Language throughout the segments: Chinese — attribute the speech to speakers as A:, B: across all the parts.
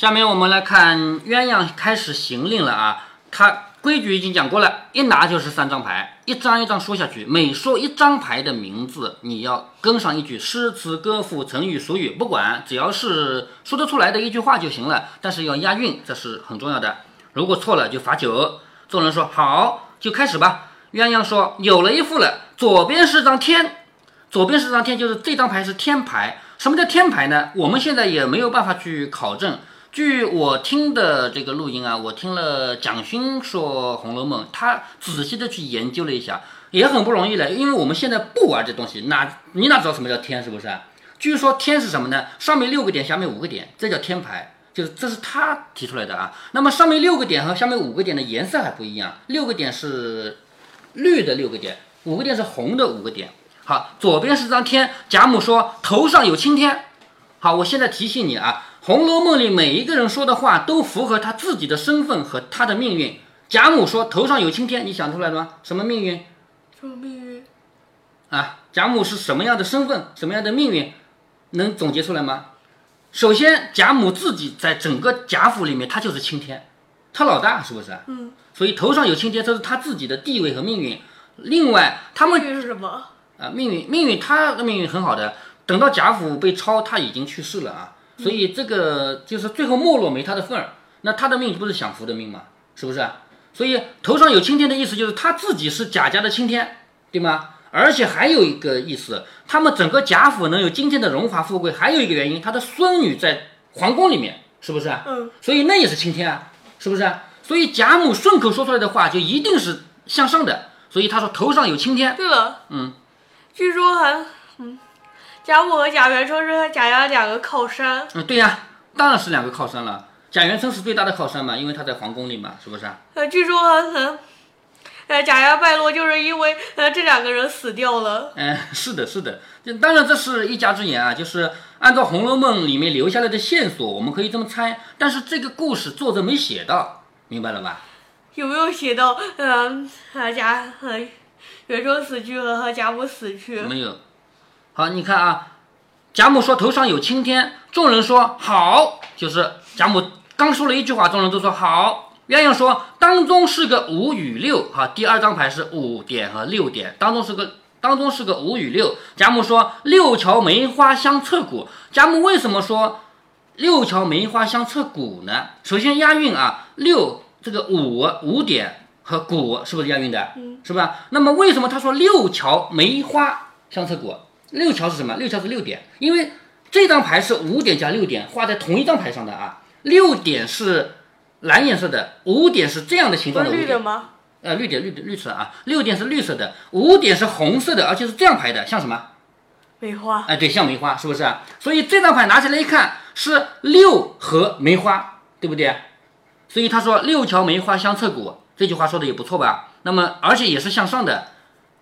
A: 下面我们来看鸳鸯开始行令了啊，他规矩已经讲过了，一拿就是三张牌，一张一张说下去，每说一张牌的名字，你要跟上一句诗词歌赋、成语俗语，不管，只要是说得出来的一句话就行了，但是要押韵，这是很重要的。如果错了就罚酒。众人说好，就开始吧。鸳鸯说有了一副了，左边是张天，左边是张天，就是这张牌是天牌。什么叫天牌呢？我们现在也没有办法去考证。据我听的这个录音啊，我听了蒋勋说《红楼梦》，他仔细的去研究了一下，也很不容易了。因为我们现在不玩这东西，哪你哪知道什么叫天，是不是？据说天是什么呢？上面六个点，下面五个点，这叫天牌，就是这是他提出来的啊。那么上面六个点和下面五个点的颜色还不一样，六个点是绿的六个点，五个点是红的五个点。好，左边是张天，贾母说头上有青天。好，我现在提醒你啊。《红楼梦》里每一个人说的话都符合他自己的身份和他的命运。贾母说头上有青天，你想出来了吗？什么命运？
B: 什么命运？
A: 啊，贾母是什么样的身份，什么样的命运，能总结出来吗？首先，贾母自己在整个贾府里面，她就是青天，她老大，是不是？
B: 嗯。
A: 所以头上有青天，这是她自己的地位和命运。另外，他们
B: 命运是什么？
A: 啊，命运，命运，她的命运很好的。等到贾府被抄，她已经去世了啊。所以这个就是最后没落没他的份儿，那他的命不是享福的命吗？是不是？所以头上有青天的意思就是他自己是贾家的青天，对吗？而且还有一个意思，他们整个贾府能有今天的荣华富贵，还有一个原因，他的孙女在皇宫里面，是不是？
B: 嗯。
A: 所以那也是青天啊，是不是？所以贾母顺口说出来的话就一定是向上的，所以他说头上有青天。
B: 对了，嗯，据说还，嗯。贾母和贾元春是和贾家两个靠山。
A: 嗯，对呀，当然是两个靠山了。贾元春是最大的靠山嘛，因为他在皇宫里嘛，是不是？
B: 呃，据说，呃，贾家败落就是因为呃这两个人死掉了。
A: 嗯，是的，是的。当然这是一家之言啊，就是按照《红楼梦》里面留下来的线索，我们可以这么猜。但是这个故事作者没写到，明白了吧？
B: 有没有写到嗯，贾元春死去和贾母死去？
A: 没有。好，你看啊，贾母说头上有青天，众人说好，就是贾母刚说了一句话，众人都说好。鸳鸯说当中是个五与六，哈，第二张牌是五点和六点，当中是个当中是个五与六。贾母说六桥梅花香彻骨。贾母为什么说六桥梅花香彻骨呢？首先押韵啊，六这个五五点和骨是不是押韵的？
B: 嗯，
A: 是吧？那么为什么他说六桥梅花香彻骨？六桥是什么？六桥是六点，因为这张牌是五点加六点画在同一张牌上的啊。六点是蓝颜色的，五点是这样的形状的。
B: 绿的吗？
A: 呃，绿点，绿的绿色啊。六点是绿色的，五点是红色的，而且是这样排的，像什么？
B: 梅花。
A: 哎，对，像梅花，是不是？所以这张牌拿起来一看是六和梅花，对不对？所以他说六桥梅花相侧骨，这句话说的也不错吧？那么而且也是向上的。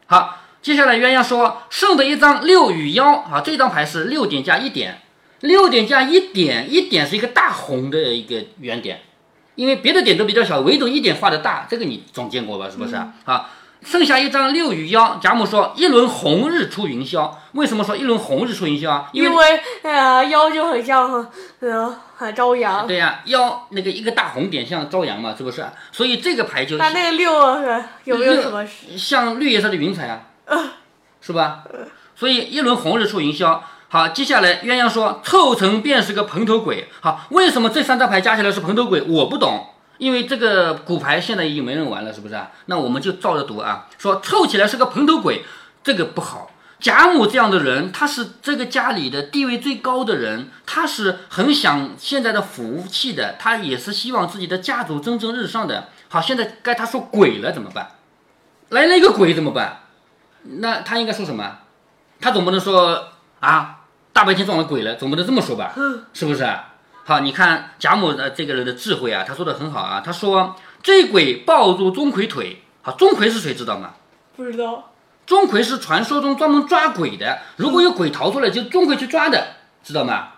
A: 好。接下来鸳鸯说剩的一张六与幺啊，这张牌是六点加一点，六点加一点，一点是一个大红的一个圆点，因为别的点都比较小，唯独一点画的大，这个你总见过吧？是不是啊？剩下一张六与幺，贾母说一轮红日出云霄，为什么说一轮红日出云霄啊？
B: 因为呃幺就很像呃朝阳。
A: 对呀，幺那个一个大红点像朝阳嘛，是不是？所以这个牌就
B: 那那个六有没有什么
A: 像绿颜色的云彩啊？是吧？所以一轮红日出云霄。好，接下来鸳鸯说凑成便是个蓬头鬼。好，为什么这三张牌加起来是蓬头鬼？我不懂，因为这个骨牌现在已经没人玩了，是不是啊？那我们就照着读啊，说凑起来是个蓬头鬼，这个不好。贾母这样的人，他是这个家里的地位最高的人，他是很想现在的福气的，他也是希望自己的家族蒸蒸日上的。好，现在该他说鬼了怎么办？来了一个鬼怎么办？那他应该说什么？他总不能说啊，大白天撞了鬼了，总不能这么说吧？嗯是不是？好，你看贾母的这个人的智慧啊，他说的很好啊。他说这鬼抱住钟馗腿。好，钟馗是谁知道吗？
B: 不知道。
A: 钟馗是传说中专门抓鬼的，如果有鬼逃出来，就钟馗去抓的，知道吗？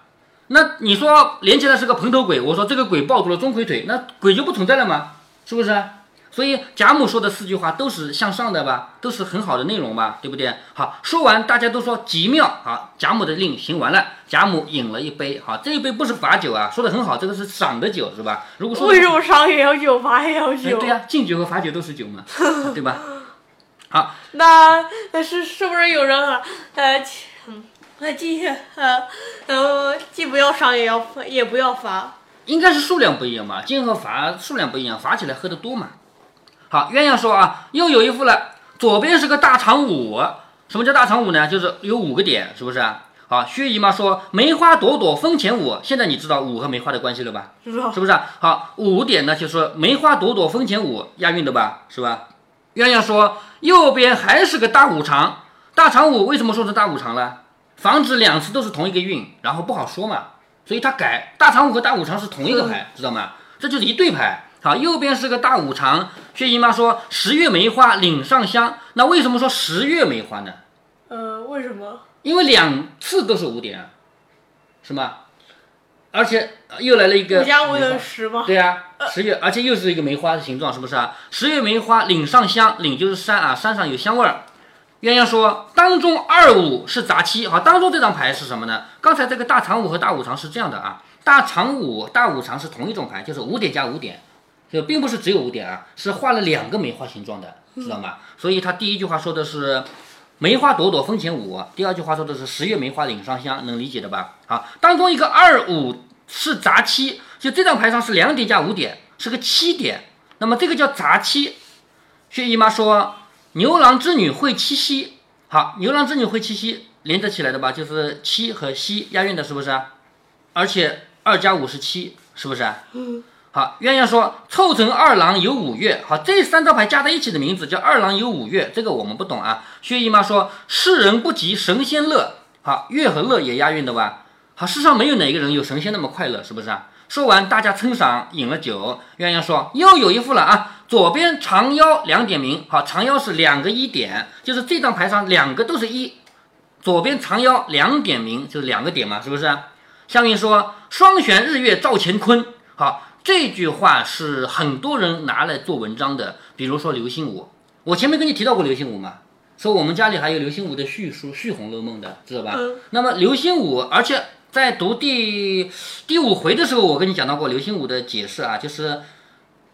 A: 那你说连起来是个蓬头鬼，我说这个鬼抱住了钟馗腿，那鬼就不存在了吗？是不是？所以贾母说的四句话都是向上的吧，都是很好的内容吧，对不对？好，说完大家都说极妙。好，贾母的令行完了，贾母饮了一杯。好，这一杯不是罚酒啊，说的很好，这个是赏的酒是吧？如果说
B: 为什么赏也要酒，罚也要
A: 哎
B: 酒？
A: 对呀、敬酒和罚酒都是酒嘛，对吧？好，
B: 那那是是不是有人啊？呃，既嗯，那既呃呃，既不要赏也要也不要罚。
A: 应该是数量不一样吧，敬和罚数量不一样，罚起来喝得多嘛。好，鸳鸯说啊，又有一副了，左边是个大长五，什么叫大长五呢？就是有五个点，是不是啊？好，薛姨妈说梅花朵朵风前舞，现在你知道五和梅花的关系了吧？
B: 知道
A: 是不是啊？好，五点呢就是梅花朵朵风前舞，押韵的吧？是吧？鸳鸯说右边还是个大五常，大长五为什么说是大五常了？防止两次都是同一个韵，然后不好说嘛，所以他改大长五和大五常是同一个牌，知道吗？这就是一对牌。好，右边是个大五常。薛姨妈说十月梅花岭上香，那为什么说十月梅花呢？
B: 呃，为什么？
A: 因为两次都是五点啊，是吗？而且呃又来了一个
B: 五加五等于十吗？
A: 对啊，十月，而且又是一个梅花的形状，是不是啊？十月梅花岭上香，岭就是山啊，山上有香味儿。鸳鸯说当中二五是杂七，好，当中这张牌是什么呢？刚才这个大长五和大五常是这样的啊，大长五、大五常是同一种牌，就是五点加五点，就并不是只有五点啊，是画了两个梅花形状的，知道吗？所以他第一句话说的是梅花朵朵风前舞，第二句话说的是十月梅花岭上香，能理解的吧？好，当中一个二五是杂七，就这张牌上是两点加五点，是个七点，那么这个叫杂七。薛姨妈说牛郎织女会七夕，好，牛郎织女会七夕连着起来的吧？就是七和夕押韵的，是不是？而且二加五是七，是不是？
B: 嗯。
A: 好，鸳鸯说凑成二郎有五岳。好，这三张牌加在一起的名字叫二郎有五岳，这个我们不懂啊。薛姨妈说世人不及神仙乐。好，乐和乐也押韵的吧？好，世上没有哪个人有神仙那么快乐，是不是啊？说完，大家称赏，饮了酒。鸳鸯说又有一副了啊，左边长腰两点名。好，长腰是两个一点，就是这张牌上两个都是一，左边长腰两点名，就是两个点嘛，是不是？香云说双悬日月照乾坤。好。这句话是很多人拿来做文章的，比如说刘心武。我前面跟你提到过刘心武嘛，说我们家里还有刘心武的续书《续红楼梦》的，知道吧？
B: 嗯
A: 那么刘心武，而且在读第第五回的时候，我跟你讲到过刘心武的解释啊，就是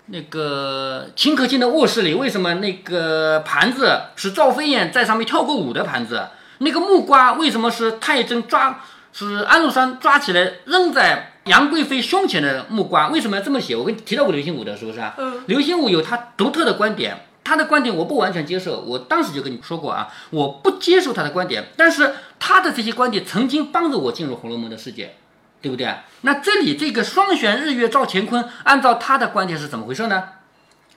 A: 那个秦可卿的卧室里，为什么那个盘子是赵飞燕在上面跳过舞的盘子？那个木瓜为什么是太真抓是安禄山抓起来扔在杨贵妃胸前的木瓜？为什么要这么写？我跟你提到过刘心武的，是不是啊？
B: 嗯。
A: 刘心武有他独特的观点，他的观点我不完全接受。我当时就跟你说过啊，我不接受他的观点，但是他的这些观点曾经帮助我进入《红楼梦》的世界。对不对？那这里这个双悬日月照乾坤，按照他的观点是怎么回事呢？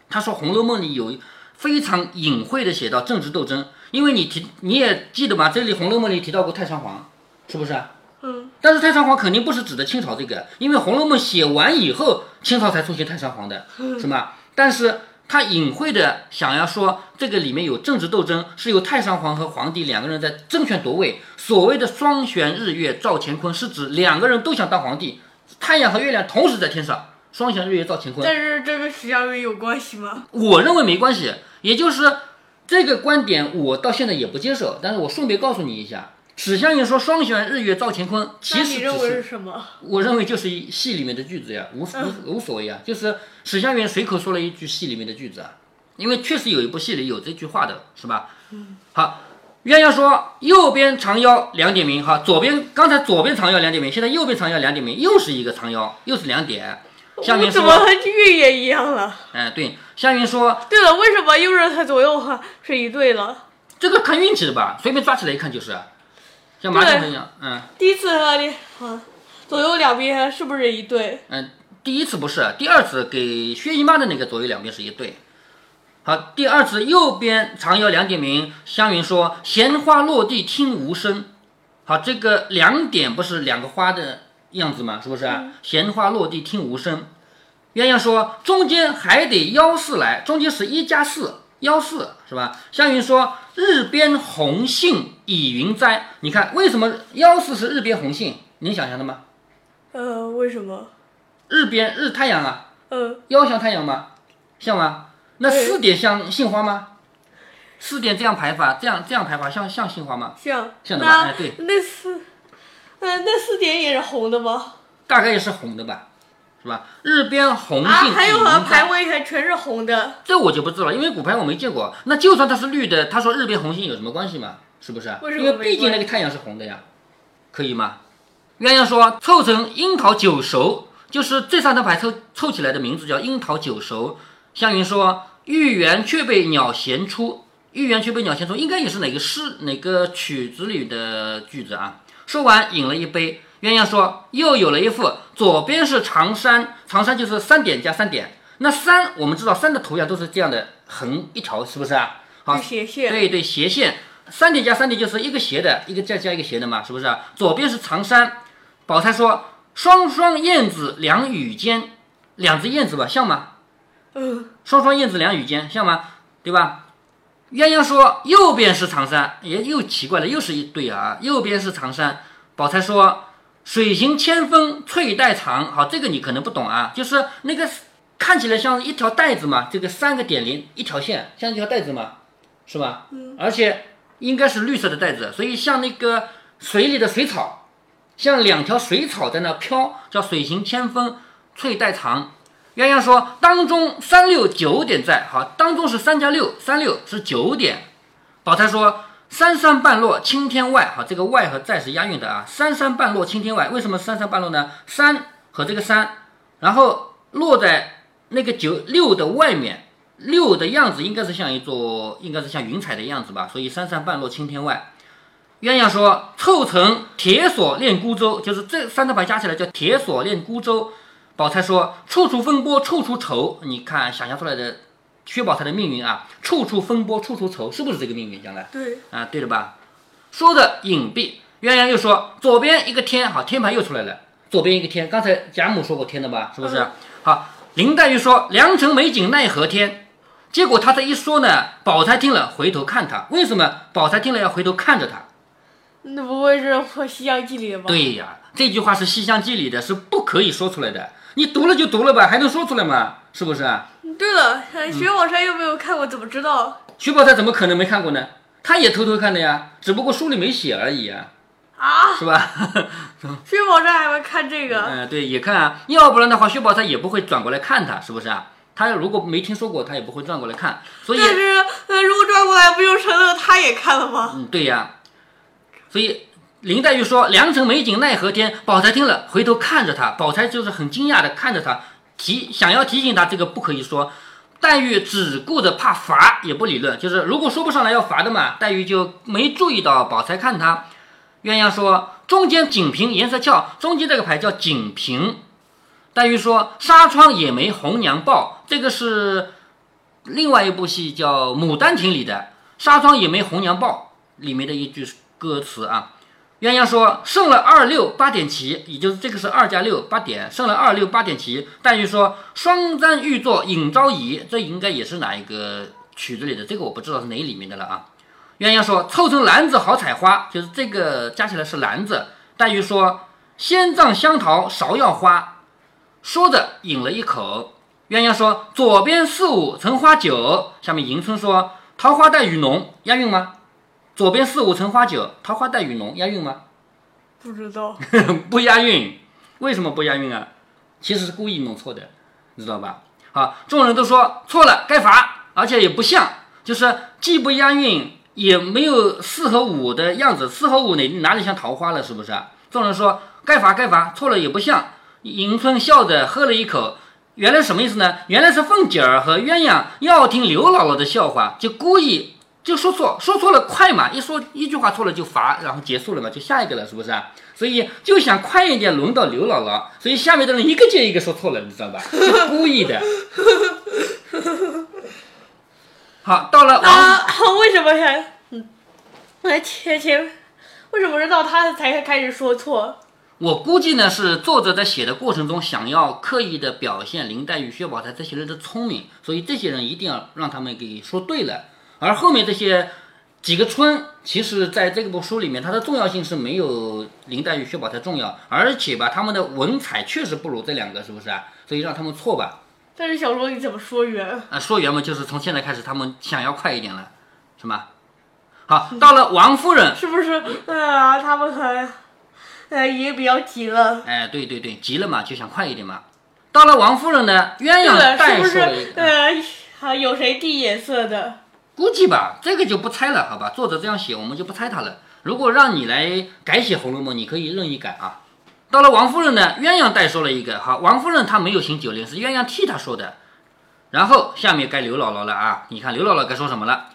A: 他说《红楼梦》里有非常隐晦的写到政治斗争，因为你提你也记得吗？这里《红楼梦》里提到过太上皇，是不是？
B: 嗯。
A: 但是太上皇肯定不是指的清朝这个，因为《红楼梦》写完以后，清朝才出现太上皇的，是吗？但是他隐晦的想要说，这个里面有政治斗争，是由太上皇和皇帝两个人在争权夺位。所谓的双悬日月照乾坤，是指两个人都想当皇帝，太阳和月亮同时在天上，双悬日月照乾坤。
B: 但是这跟史湘云有关系吗？
A: 我认为没关系，也就是这个观点，我到现在也不接受。但是我顺便告诉你一下，史湘云说“双悬日月照乾坤”，其实只
B: 你认为
A: 是
B: 是什么？
A: 我认为就是一戏里面的句子呀，无无无所谓啊，就是史湘云随口说了一句戏里面的句子啊，因为确实有一部戏里有这句话的，是吧？嗯，好。鸳鸯说：“右边长腰两点名，哈，左边刚才左边长腰两点名，现在右边长腰两点名，又是一个长腰，又是两点。”香云说
B: 我怎么和玉也一样了？：“
A: 哎，对。”湘云说
B: 对了，为什么右任和左右哈是一对了？：“
A: 这个看运气的吧，随便抓起来一看就是，像马桶一样。嗯
B: 第一次和你好，左右两边是不是一对？
A: 嗯，第一次不是，第二次给薛姨妈的那个左右两边是一对。好，第二次右边长腰两点名，湘云说：“闲花落地听无声。”好，这个两点不是两个花的样子吗？是不是？闲花落地听无声。鸳鸯说：“中间还得幺四来，中间是一加四，幺四是吧？”湘云说：“日边红杏倚云栽。”你看为什么幺四是日边红杏？你想象的吗？
B: 呃，为什么？
A: 日边日太阳啊，
B: 呃，
A: 腰像太阳吗？像吗？那四点像杏花吗？四点这样排法，这样这样排法像像杏花吗？
B: 像
A: 像的吧
B: 那
A: 哎对
B: 那四，呃，那四点也是红的吗？
A: 大概也是红的吧，是吧？日边红
B: 啊，
A: 杏
B: 还有好像
A: 已经在
B: 排位还全是红的。
A: 这我就不知道了，因为骨牌我没见过。那就算它是绿的，他说日边红杏有什么关系吗？是不是？
B: 为什么
A: 因为毕竟那个太阳是红的呀，可以吗？鸳鸯说凑成樱桃九熟，就是这三张牌凑凑起来的名字叫樱桃九熟。湘云说玉圆却被鸟衔出，玉圆却被鸟衔出，应该也是哪个诗哪个曲子里的句子啊？说完饮了一杯，鸳鸯说又有了一副，左边是长山，长山就是三点加三点。那山我们知道山的图样都是这样的横一条，是不是啊？好，
B: 斜线，
A: 对对，斜线，三点加三点就是一个斜的，一个再加一个斜的嘛，是不是啊？左边是长山，宝钗说双双燕子两羽间，两只燕子吧，像吗？
B: 嗯，
A: 双双燕子两羽间，像吗？对吧？鸳鸯说右边是长山，也又奇怪了，又是一对啊，右边是长山。宝钗说水行千峰翠带长，好，这个你可能不懂啊，就是那个看起来像一条带子嘛，这个三个点连一条线，像一条带子嘛，是吧？嗯，而且应该是绿色的带子，所以像那个水里的水草，像两条水草在那飘，叫水行千峰翠带长。鸳鸯说：“当中三六九点在，好，当中是三加六，三六是九点。”宝钗说：“三山半落青天外，好，这个外和在是押韵的啊。三山半落青天外，为什么三山半落呢？山和这个山，然后落在那个九六的外面，六的样子应该是像一座，应该是像云彩的样子吧，所以三山半落青天外。”鸳鸯说：“凑成铁锁链孤舟，就是这三张牌加起来叫铁锁链孤舟。”宝钗说：“处处风波处处愁。”你看，想象出来的薛宝钗的命运啊，处处风波处处愁，是不是这个命运？将来
B: 对，
A: 啊，对了吧？说的隐蔽，鸳鸯又说：“左边一个天，好，天牌又出来了。左边一个天，刚才贾母说过天的吧？是不是？
B: 嗯
A: 好，林黛玉说：‘良辰美景奈何天。’结果他这一说呢，宝钗听了回头看他，为什么？宝钗听了要回头看着他。
B: 那不会是《西厢记》里的吧？
A: 对呀，这句话是《西厢记》里的，是不可以说出来的。你读了就读了吧，还能说出来吗？是不是啊？
B: 对了，呃薛宝钗又没有看过，怎么知道
A: 薛宝钗怎么可能没看过呢？她也偷偷看的呀，只不过书里没写而已啊，
B: 啊？
A: 是吧？
B: 薛宝钗还会看这个？
A: 嗯、对，也看啊，要不然的话，薛宝钗也不会转过来看他，是不是啊？他如果没听说过，他也不会转过来看。所以，
B: 但是，呃，如果转过来，不就成了他也看了吗？
A: 嗯，对呀。所以林黛玉说：“良辰美景奈何天。”宝钗听了，回头看着他，宝钗就是很惊讶的看着他，提想要提醒他这个不可以说。黛玉只顾着怕罚，也不理论，就是如果说不上来要罚的嘛，黛玉就没注意到宝钗看他。鸳鸯说：“中间锦屏颜色俏，中间这个牌叫锦屏。”黛玉说：“纱窗也没红娘报。”这个是另外一部戏叫《牡丹亭》里的《纱窗也没红娘报》里面的一句歌词啊。鸳鸯说：“剩了二六八点齐，也就是这个是二加六八点，剩了二六八点齐。”黛玉说：“双簪玉作引朝仪，这应该也是哪一个曲子里的？这个我不知道是哪里面的了啊。”鸳鸯说：“凑成篮子好采花，就是这个加起来是篮子。”黛玉说：“仙藏香桃芍药花。”说着饮了一口。鸳鸯说：“左边四五橙花酒。”下面迎春说：“桃花带雨浓，押韵吗？”左边四五橙花酒，桃花带雨浓，押韵吗？
B: 不知道。
A: 不押韵，为什么不押韵啊？其实是故意弄错的，你知道吧？好，众人都说错了，该罚，而且也不像，就是既不押韵，也没有四和五的样子，四和五哪哪里像桃花了，是不是？众人说该罚该罚，错了也不像。迎春笑着喝了一口，原来什么意思呢？原来是凤姐儿和鸳鸯要听刘姥姥的笑话，就故意就说错，说错了快嘛，一说一句话错了就罚，然后结束了嘛，就下一个了，是不是啊？所以就想快一点轮到刘姥姥，所以下面的人一个接一个说错了，你知道吧？是故意的。好，到了 王
B: 啊，为什么还？嗯，哎，前前，为什么是到他才开始说错？
A: 我估计呢是作者在写的过程中想要刻意的表现林黛玉、薛宝钗这些人的聪明，所以这些人一定要让他们给说对了。而后面这些几个村，其实在这部书里面，它的重要性是没有林黛玉、薛宝钗重要，而且吧，他们的文采确实不如这两个，是不是啊？所以让他们错吧。
B: 但是小说你怎么说圆？
A: 啊，说圆嘛，就是从现在开始，他们想要快一点了，是吗？好，到了王夫人，
B: 是不是？啊，他们很，呃，也比较急了。
A: 哎，对对对，急了嘛，就想快一点嘛。到了王夫人呢，鸳鸯
B: 对，是
A: 代
B: 不是
A: 说了一？个，
B: 呃，还有谁递眼色的？
A: 估计吧，这个就不猜了，好吧？作者这样写，我们就不猜他了。如果让你来改写《红楼梦》，你可以任意改啊。到了王夫人呢，鸳鸯代说了一个，好，王夫人她没有行酒令，是鸳鸯替她说的。然后下面该刘姥姥了啊，你看刘姥姥该说什么了？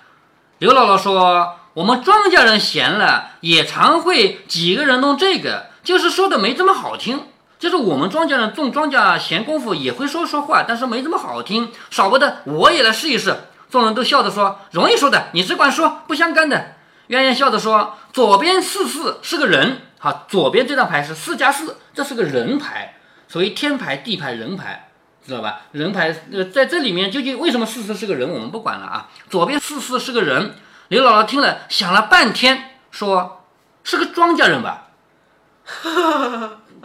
A: 刘姥姥说：“我们庄稼人闲了，也常会几个人弄这个，就是说的没这么好听。就是我们庄稼人种庄稼闲工夫也会说说话，但是没这么好听。少不得我也来试一试。”众人都笑着说：“容易说的，你只管说，不相干的。”鸳鸯笑着说：“左边四四是个人，好，左边这张牌是四加四，这是个人牌，所谓天牌、地牌、人牌。”知道吧？人牌，呃，在这里面究竟为什么四四是个人，我们不管了啊。左边四四是个人，刘姥姥听了想了半天，说是个庄稼人吧。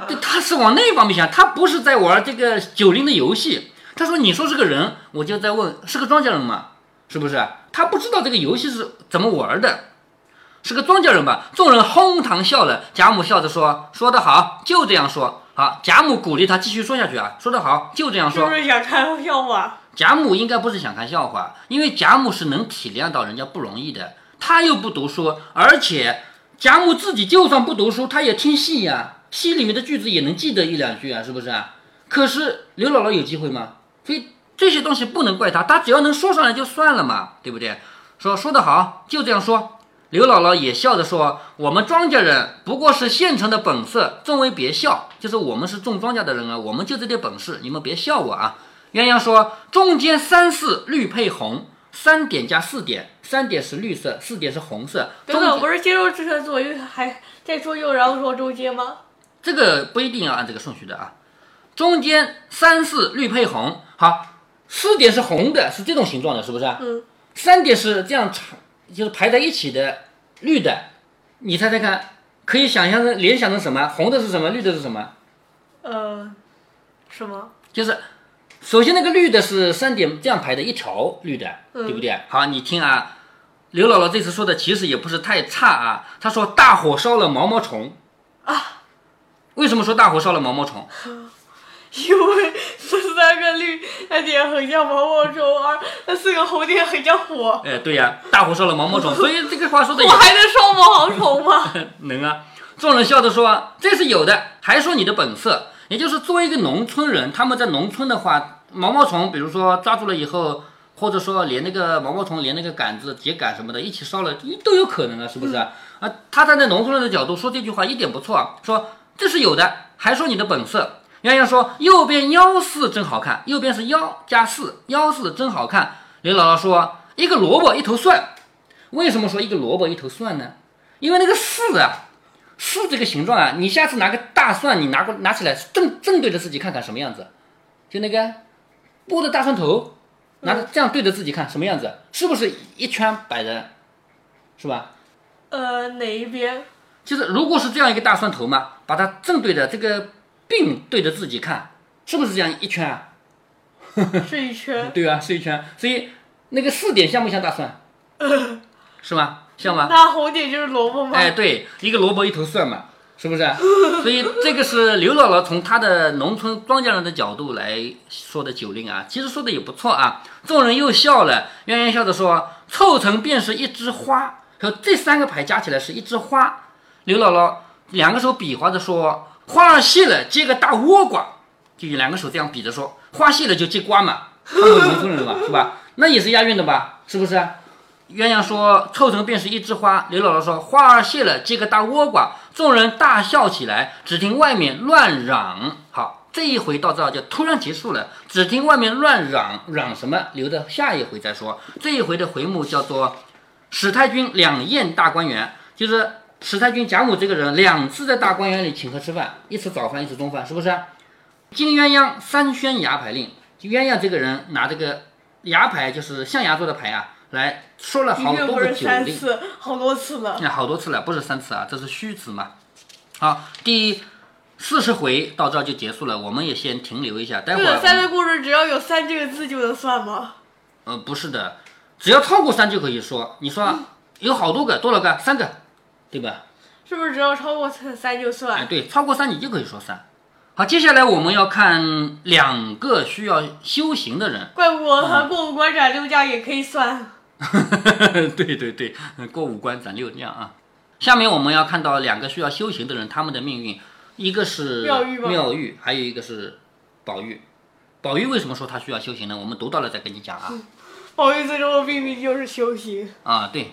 A: 对，他是往那方面想，他不是在玩这个九零的游戏。他说：“你说是个人，我就在问，是个庄稼人吗？是不是？他不知道这个游戏是怎么玩的，是个庄稼人吧？”众人哄堂笑了。贾母笑着说：“说得好，就这样说。”好，贾母鼓励他继续说下去啊，说得好，就这样说。
B: 是不是想看笑话？
A: 贾母应该不是想看笑话，因为贾母是能体谅到人家不容易的。他又不读书，而且贾母自己就算不读书，他也听戏呀，戏里面的句子也能记得一两句啊，是不是啊？可是刘姥姥有机会吗？所以这些东西不能怪他，他只要能说上来就算了嘛，对不对？说说得好，就这样说。刘姥姥也笑着说：“我们庄稼人不过是现成的本色，众位别笑。就是我们是种庄稼的人啊，我们就这点本事，你们别笑我啊。”鸳鸯说：“中间三四绿配红，三点加四点，三点是绿色，四点是红色。中
B: 等等，不是接受这个左右还再说右，然后说中间吗？
A: 这个不一定要按这个顺序的啊。中间三四绿配红，好，四点是红的，是这种形状的，是不是？
B: 嗯，
A: 三点是这样长，就是排在一起的绿的，你猜猜看，可以想象成联想成什么？红的是什么？绿的是什么？
B: 呃，什么？
A: 就是首先那个绿的是三点这样排的一条绿的，
B: 嗯
A: 对不对？好，你听啊，刘姥姥这次说的其实也不是太差啊，她说大火烧了毛毛虫
B: 啊，
A: 为什么说大火烧了毛毛虫？
B: 因为这三个绿点很像毛毛虫，而那四个红点很像火。
A: 哎，对呀，大火烧了毛毛虫，所以这个话说的也
B: 我还能烧毛毛虫吗？
A: 能啊。众人笑着说：“这是有的，还说你的本色，也就是作为一个农村人，他们在农村的话，毛毛虫，比如说抓住了以后，或者说连那个毛毛虫连那个杆子、秸秆什么的一起烧了，都有可能啊，是不是啊？啊，他站在农村人的角度说这句话一点不错啊，说这是有的，还说你的本色。鸳鸯说：“右边幺四真好看，右边是幺加四，幺四真好看。”刘姥姥说：“一个萝卜一头蒜，为什么说一个萝卜一头蒜呢？因为那个四啊。”四这个形状啊，你下次拿个大蒜，你拿过拿起来正正对着自己看看什么样子，就那个剥的大蒜头，拿着这样对着自己看什么样子，是不是一圈摆着，是吧？
B: 呃，哪一边？
A: 就是如果是这样一个大蒜头嘛，把它正对着这个并对着自己看，是不是这样一圈啊？
B: 是一圈。
A: 对啊，是一圈，所以那个四点像不像大蒜？是吗？像吗？
B: 那红点就是萝卜吗？
A: 哎，对，一个萝卜一头蒜嘛，是不是？所以这个是刘姥姥从她的农村庄稼人的角度来说的酒令啊，其实说的也不错啊。众人又笑了，鸳鸯笑着说：“凑成便是一枝花。”说这三个牌加起来是一枝花。刘姥姥两个手比划着说：“花儿谢了，结个大倭瓜。”就两个手这样比着说：“花谢了就结瓜嘛。”他们农村人嘛，是吧？那也是押韵的吧？是不是？鸳鸯说：“凑成便是一枝花。”刘姥姥说：“花儿谢了，结个大倭瓜。”众人大笑起来，只听外面乱嚷。好，这一回到这儿就突然结束了。只听外面乱嚷，嚷什么？留着下一回再说。这一回的回目叫做“史太君两宴大观园”，就是史太君贾母这个人两次在大观园里请客吃饭，一次早饭，一次中饭，是不是？金鸳鸯三宣牙牌令，鸳鸯这个人拿这个牙牌，就是象牙做的牌啊。来说了好多个酒令，
B: 三次，好多次了。
A: 那好多次了，不是三次啊，这是虚词嘛。好，第四十回到这儿就结束了，我们也先停留一下，待会儿
B: 这个三个故事只要有三这个字就能算吗？
A: 呃不是的，只要超过三就可以说。你说
B: 嗯
A: 有好多个，多少个？三个，对吧？
B: 是不是只要超过三就
A: 哎，
B: 算？
A: 对，超过三你就可以说三。好，接下来我们要看两个需要修行的人。
B: 怪不得和过五关斩六将也可以算。
A: 对对对，过五关斩六将啊。下面我们要看到两个需要修行的人，他们的命运，一个是
B: 妙玉吗
A: 妙玉，还有一个是宝玉。宝玉为什么说他需要修行呢？我们读到了再跟你讲啊。
B: 宝玉最终的命运就是修行。
A: 啊，对，